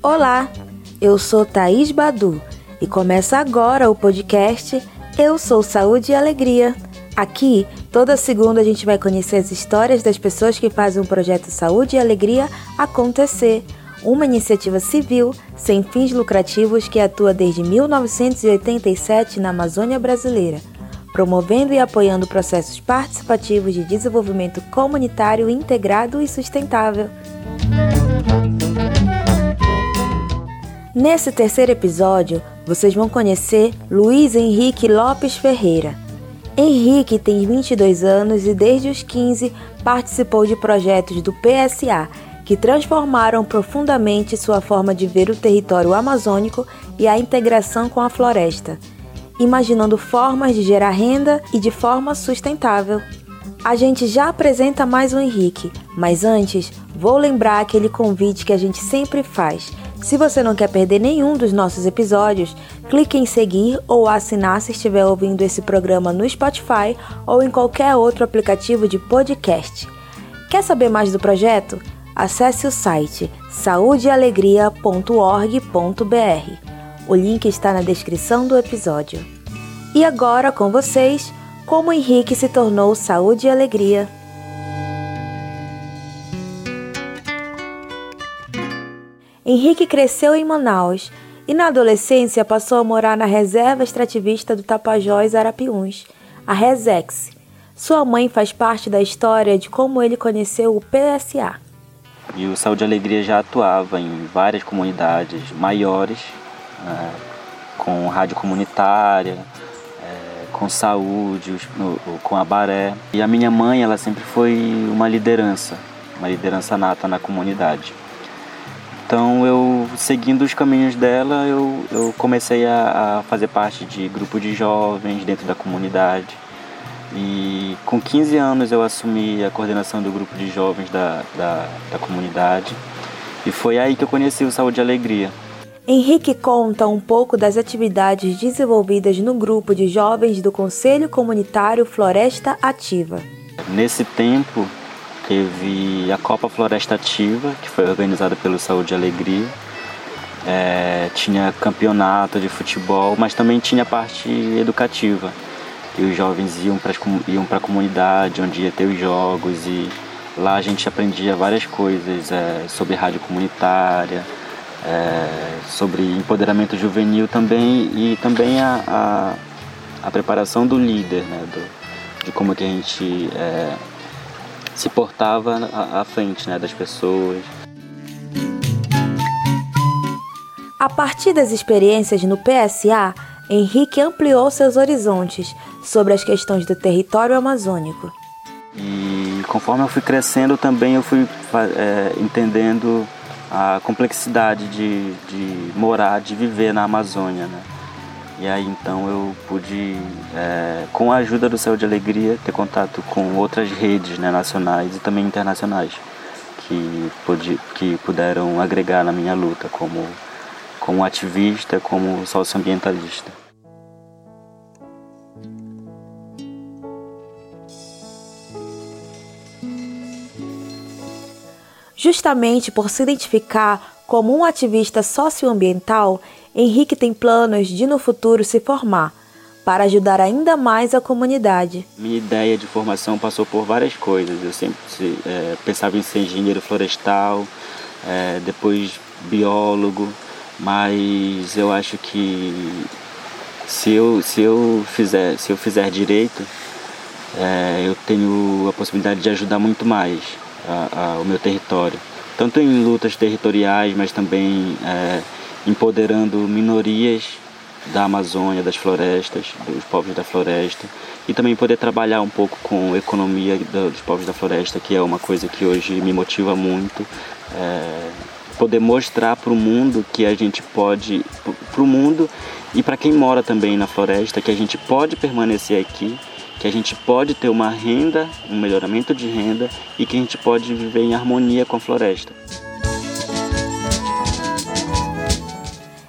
Olá, eu sou Thaís Badu e começa agora o podcast Eu Sou Saúde e Alegria. Aqui, toda segunda a gente vai conhecer as histórias das pessoas que fazem o projeto Saúde e Alegria acontecer, uma iniciativa civil sem fins lucrativos que atua desde 1987 na Amazônia brasileira, promovendo e apoiando processos participativos de desenvolvimento comunitário integrado e sustentável. Nesse terceiro episódio, vocês vão conhecer Luiz Henrique Lopes Ferreira. Henrique tem 22 anos e desde os 15 participou de projetos do PSA que transformaram profundamente sua forma de ver o território amazônico e a integração com a floresta, imaginando formas de gerar renda e de forma sustentável. A gente já apresenta mais o Henrique, mas antes vou lembrar aquele convite que a gente sempre faz se você não quer perder nenhum dos nossos episódios, clique em seguir ou assinar se estiver ouvindo esse programa no Spotify ou em qualquer outro aplicativo de podcast. Quer saber mais do projeto? Acesse o site saudealegria.org.br. O link está na descrição do episódio. E agora com vocês, como Henrique se tornou Saúde e Alegria. Henrique cresceu em Manaus e na adolescência passou a morar na reserva extrativista do Tapajós Arapiuns, a Resex. Sua mãe faz parte da história de como ele conheceu o PSA. E o Saúde e Alegria já atuava em várias comunidades maiores, né, com rádio comunitária, é, com saúde, com a Baré. E a minha mãe, ela sempre foi uma liderança, uma liderança nata na comunidade. Então eu, seguindo os caminhos dela, eu, eu comecei a, a, fazer parte de grupo de jovens dentro da comunidade. E com 15 anos eu assumi a coordenação do grupo de jovens da, da, da comunidade. E foi aí que eu conheci o Saúde e Alegria. Henrique conta um pouco das atividades desenvolvidas no grupo de jovens do Conselho Comunitário Floresta Ativa. Nesse tempo, Teve a Copa Floresta Ativa, que foi organizada pelo Saúde e Alegria. É, tinha campeonato de futebol, mas também tinha parte educativa. E os jovens iam para iam a comunidade, onde ia ter os jogos, e lá a gente aprendia várias coisas é, sobre rádio comunitária, é, sobre empoderamento juvenil também, e também a, a, a preparação do líder, né, do, de como que a gente é, se portava à, frente né, das pessoas. A partir das experiências no PSA, Henrique ampliou seus horizontes sobre as questões do território amazônico. E conforme eu fui crescendo, também eu fui é, entendendo a complexidade de, de morar, de viver na Amazônia. Né? E aí então eu pude, é, com a ajuda do Céu de Alegria, ter contato com outras redes né, nacionais e também internacionais que, pude, que puderam agregar na minha luta como, como ativista, como socioambientalista. Justamente por se identificar como um ativista socioambiental, Henrique tem planos de no futuro se formar para ajudar ainda mais a comunidade. Minha ideia de formação passou por várias coisas. Eu sempre é, pensava em ser engenheiro florestal, é, depois biólogo, mas eu acho que se eu, se eu, fizer, se eu fizer direito, é, eu tenho a possibilidade de ajudar muito mais a, a, o meu território tanto em lutas territoriais, mas também é, empoderando minorias da Amazônia, das florestas, dos povos da floresta, e também poder trabalhar um pouco com a economia dos povos da floresta, que é uma coisa que hoje me motiva muito. É, poder mostrar para o mundo que a gente pode, para o mundo e para quem mora também na floresta, que a gente pode permanecer aqui que a gente pode ter uma renda, um melhoramento de renda e que a gente pode viver em harmonia com a floresta.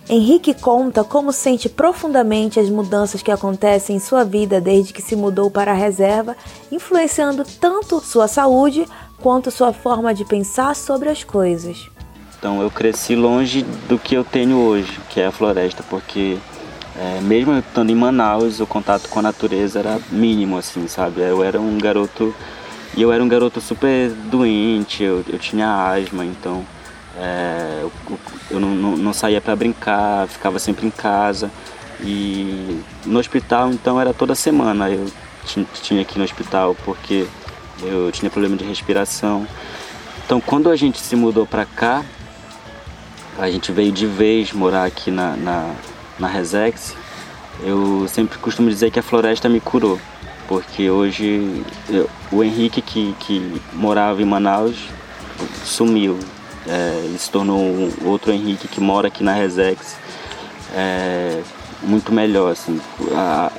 Henrique conta como sente profundamente as mudanças que acontecem em sua vida desde que se mudou para a reserva, influenciando tanto sua saúde quanto sua forma de pensar sobre as coisas. Então eu cresci longe do que eu tenho hoje, que é a floresta, porque é, mesmo eu estando em Manaus, o contato com a natureza era mínimo, assim, sabe? Eu era um garoto e eu era um garoto super doente, eu, eu tinha asma, então é, eu, eu não, não, não saía para brincar, ficava sempre em casa. E no hospital, então, era toda semana eu tinha que ir no hospital porque eu tinha problema de respiração. Então, quando a gente se mudou para cá, a gente veio de vez morar aqui na, na, na Resex, eu sempre costumo dizer que a floresta me curou, porque hoje eu, o Henrique que, que morava em Manaus sumiu, é, ele se tornou um outro Henrique que mora aqui na Resex, é, muito melhor, assim, a,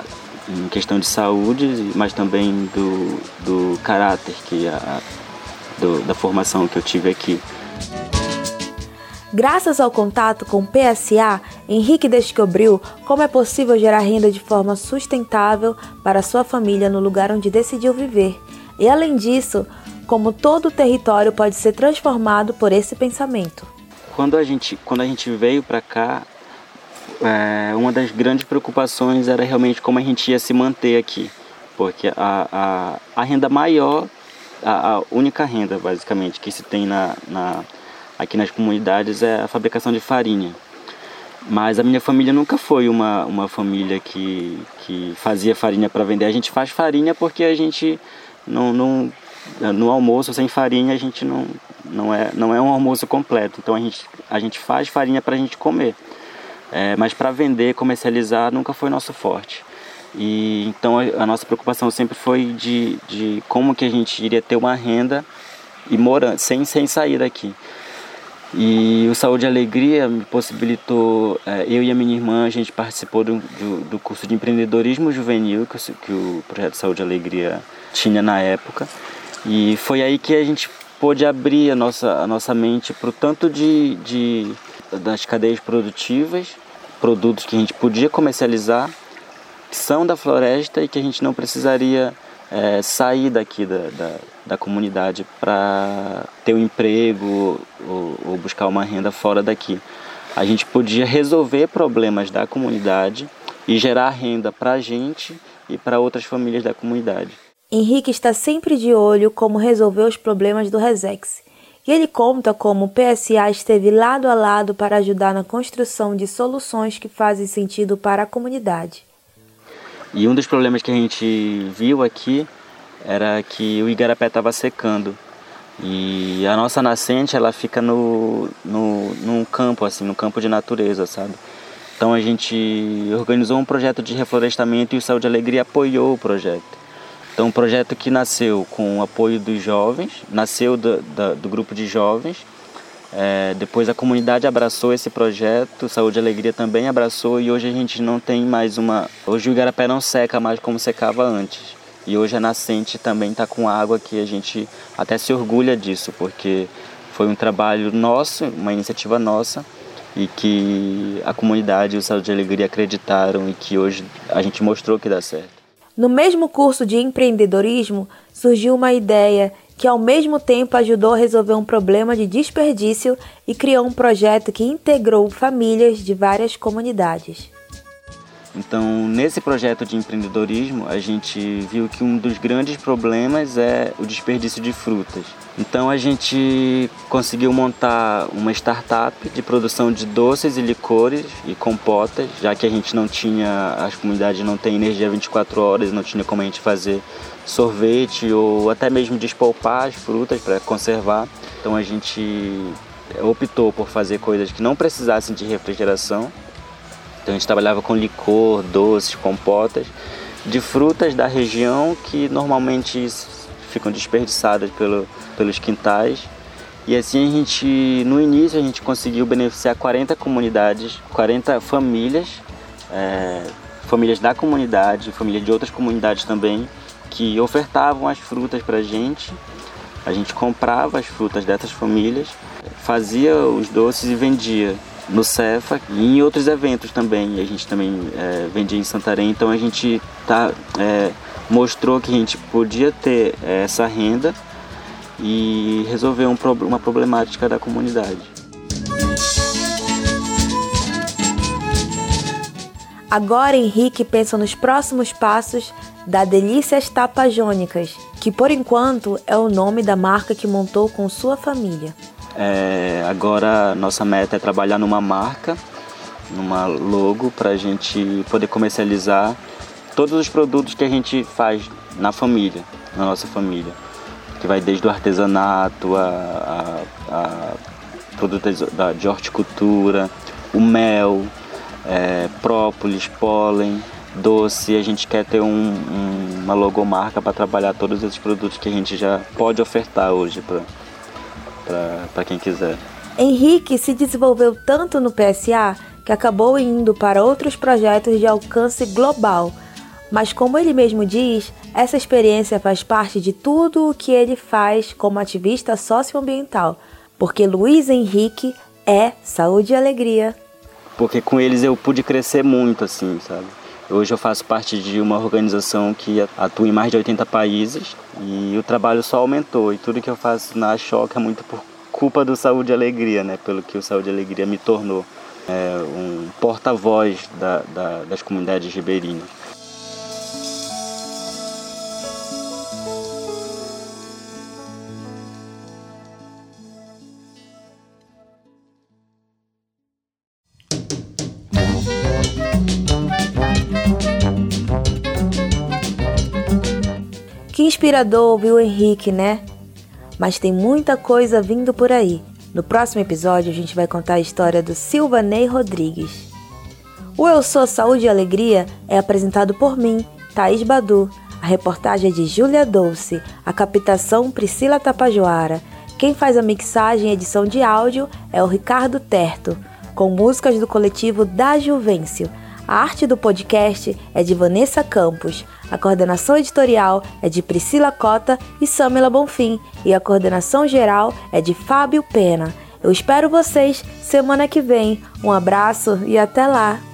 em questão de saúde, mas também do, do caráter, que a, do, da formação que eu tive aqui. Graças ao contato com o PSA, Henrique descobriu como é possível gerar renda de forma sustentável para sua família no lugar onde decidiu viver. E além disso, como todo o território pode ser transformado por esse pensamento. Quando a gente, quando a gente veio para cá, é, uma das grandes preocupações era realmente como a gente ia se manter aqui, porque a, a, a renda maior, a, a, única renda basicamente que se tem na, na aqui nas comunidades é a fabricação de farinha. Mas a minha família nunca foi uma, uma família que, que fazia farinha para vender. A gente faz farinha porque a gente não, não no almoço sem farinha a gente não, não, é, não é um almoço completo. Então a gente, a gente faz farinha para a gente comer. É, mas para vender, comercializar nunca foi nosso forte. E então a, a, nossa preocupação sempre foi de, de como que a gente iria ter uma renda e morando sem, sem sair daqui. E o Saúde e Alegria me possibilitou, é, eu e a minha irmã, a gente participou do, do, do curso de empreendedorismo juvenil que, que o projeto Saúde e Alegria tinha na época. E foi aí que a gente pôde abrir a nossa, a nossa mente para o tanto de, de, das cadeias produtivas, produtos que a gente podia comercializar, que são da floresta e que a gente não precisaria é, sair daqui da, da, da comunidade para ter um emprego ou, ou buscar uma renda fora daqui. A gente podia resolver problemas da comunidade e gerar renda para a gente e para outras famílias da comunidade. Henrique está sempre de olho como resolver os problemas do Resex. E ele conta como o PSA esteve lado a lado para ajudar na construção de soluções que fazem sentido para a comunidade. E um dos problemas que a gente viu aqui era que o igarapé estava secando. E a nossa nascente ela fica no, no, num campo, assim, no campo de natureza, sabe? Então a gente organizou um projeto de reflorestamento e o Saúde Alegria apoiou o projeto. Então um projeto que nasceu com o apoio dos jovens, nasceu do, do, do grupo de jovens, é, depois a comunidade abraçou esse projeto, Saúde e Alegria também abraçou e hoje a gente não tem mais uma. Hoje o igarapé não seca mais como secava antes. E hoje a nascente também está com água que a gente até se orgulha disso, porque foi um trabalho nosso, uma iniciativa nossa e que a comunidade e o Saúde e Alegria acreditaram e que hoje a gente mostrou que dá certo. No mesmo curso de empreendedorismo surgiu uma ideia que ao mesmo tempo ajudou a resolver um problema de desperdício e criou um projeto que integrou famílias de várias comunidades. Então, nesse projeto de empreendedorismo, a gente viu que um dos grandes problemas é o desperdício de frutas. Então, a gente conseguiu montar uma startup de produção de doces e licores e compotas, já que a gente não tinha, as comunidades não têm energia 24 horas, não tinha como a gente fazer sorvete ou até mesmo despolpar as frutas para conservar. Então, a gente optou por fazer coisas que não precisassem de refrigeração então a gente trabalhava com licor, doces, compotas de frutas da região que normalmente ficam desperdiçadas pelo, pelos quintais. E assim a gente, no início a gente conseguiu beneficiar 40 comunidades, 40 famílias, é, famílias da comunidade, famílias de outras comunidades também, que ofertavam as frutas para a gente. A gente comprava as frutas dessas famílias, fazia os doces e vendia no Cefa e em outros eventos também. A gente também é, vendia em Santarém, então a gente tá, é, mostrou que a gente podia ter é, essa renda e resolver um, uma problemática da comunidade. Agora Henrique pensa nos próximos passos da Delícias Tapajônicas, que por enquanto é o nome da marca que montou com sua família. É, agora nossa meta é trabalhar numa marca, numa logo, para a gente poder comercializar todos os produtos que a gente faz na família, na nossa família, que vai desde o artesanato a, a, a produtos de horticultura, o mel, é, própolis, pólen, doce. A gente quer ter um, um, uma logomarca para trabalhar todos esses produtos que a gente já pode ofertar hoje para quem quiser. Henrique se desenvolveu tanto no PSA que acabou indo para outros projetos de alcance global. Mas, como ele mesmo diz, essa experiência faz parte de tudo o que ele faz como ativista socioambiental, porque Luiz Henrique é saúde e alegria porque com eles eu pude crescer muito, assim, sabe? Hoje eu faço parte de uma organização que atua em mais de 80 países e o trabalho só aumentou. E tudo que eu faço na Choca é muito por culpa do Saúde e Alegria, né? Pelo que o Saúde e Alegria me tornou é, um porta-voz da, da, das comunidades ribeirinhas. Inspirador ouvir o Henrique, né? Mas tem muita coisa vindo por aí. No próximo episódio a gente vai contar a história do Silvanei Rodrigues. O Eu Sou Saúde e Alegria é apresentado por mim, Thaís Badu. A reportagem é de Júlia Dolce, a captação Priscila Tapajoara. Quem faz a mixagem e edição de áudio é o Ricardo Terto, com músicas do coletivo Da Juvencio. A arte do podcast é de Vanessa Campos. A coordenação editorial é de Priscila Cota e Samela Bonfim. E a coordenação geral é de Fábio Pena. Eu espero vocês semana que vem. Um abraço e até lá!